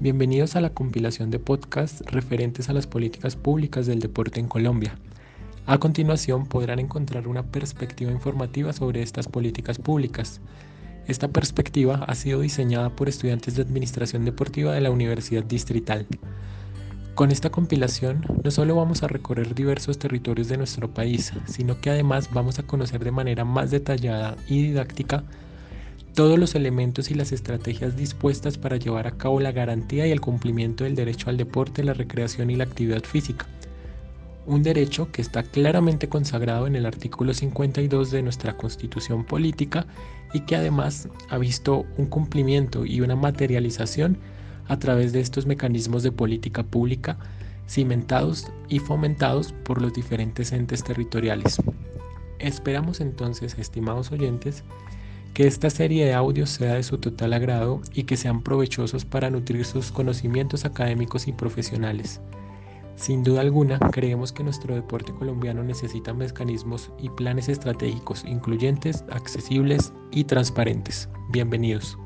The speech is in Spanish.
Bienvenidos a la compilación de podcasts referentes a las políticas públicas del deporte en Colombia. A continuación podrán encontrar una perspectiva informativa sobre estas políticas públicas. Esta perspectiva ha sido diseñada por estudiantes de Administración Deportiva de la Universidad Distrital. Con esta compilación no solo vamos a recorrer diversos territorios de nuestro país, sino que además vamos a conocer de manera más detallada y didáctica todos los elementos y las estrategias dispuestas para llevar a cabo la garantía y el cumplimiento del derecho al deporte, la recreación y la actividad física. Un derecho que está claramente consagrado en el artículo 52 de nuestra Constitución Política y que además ha visto un cumplimiento y una materialización a través de estos mecanismos de política pública cimentados y fomentados por los diferentes entes territoriales. Esperamos entonces, estimados oyentes, que esta serie de audios sea de su total agrado y que sean provechosos para nutrir sus conocimientos académicos y profesionales. Sin duda alguna, creemos que nuestro deporte colombiano necesita mecanismos y planes estratégicos incluyentes, accesibles y transparentes. Bienvenidos.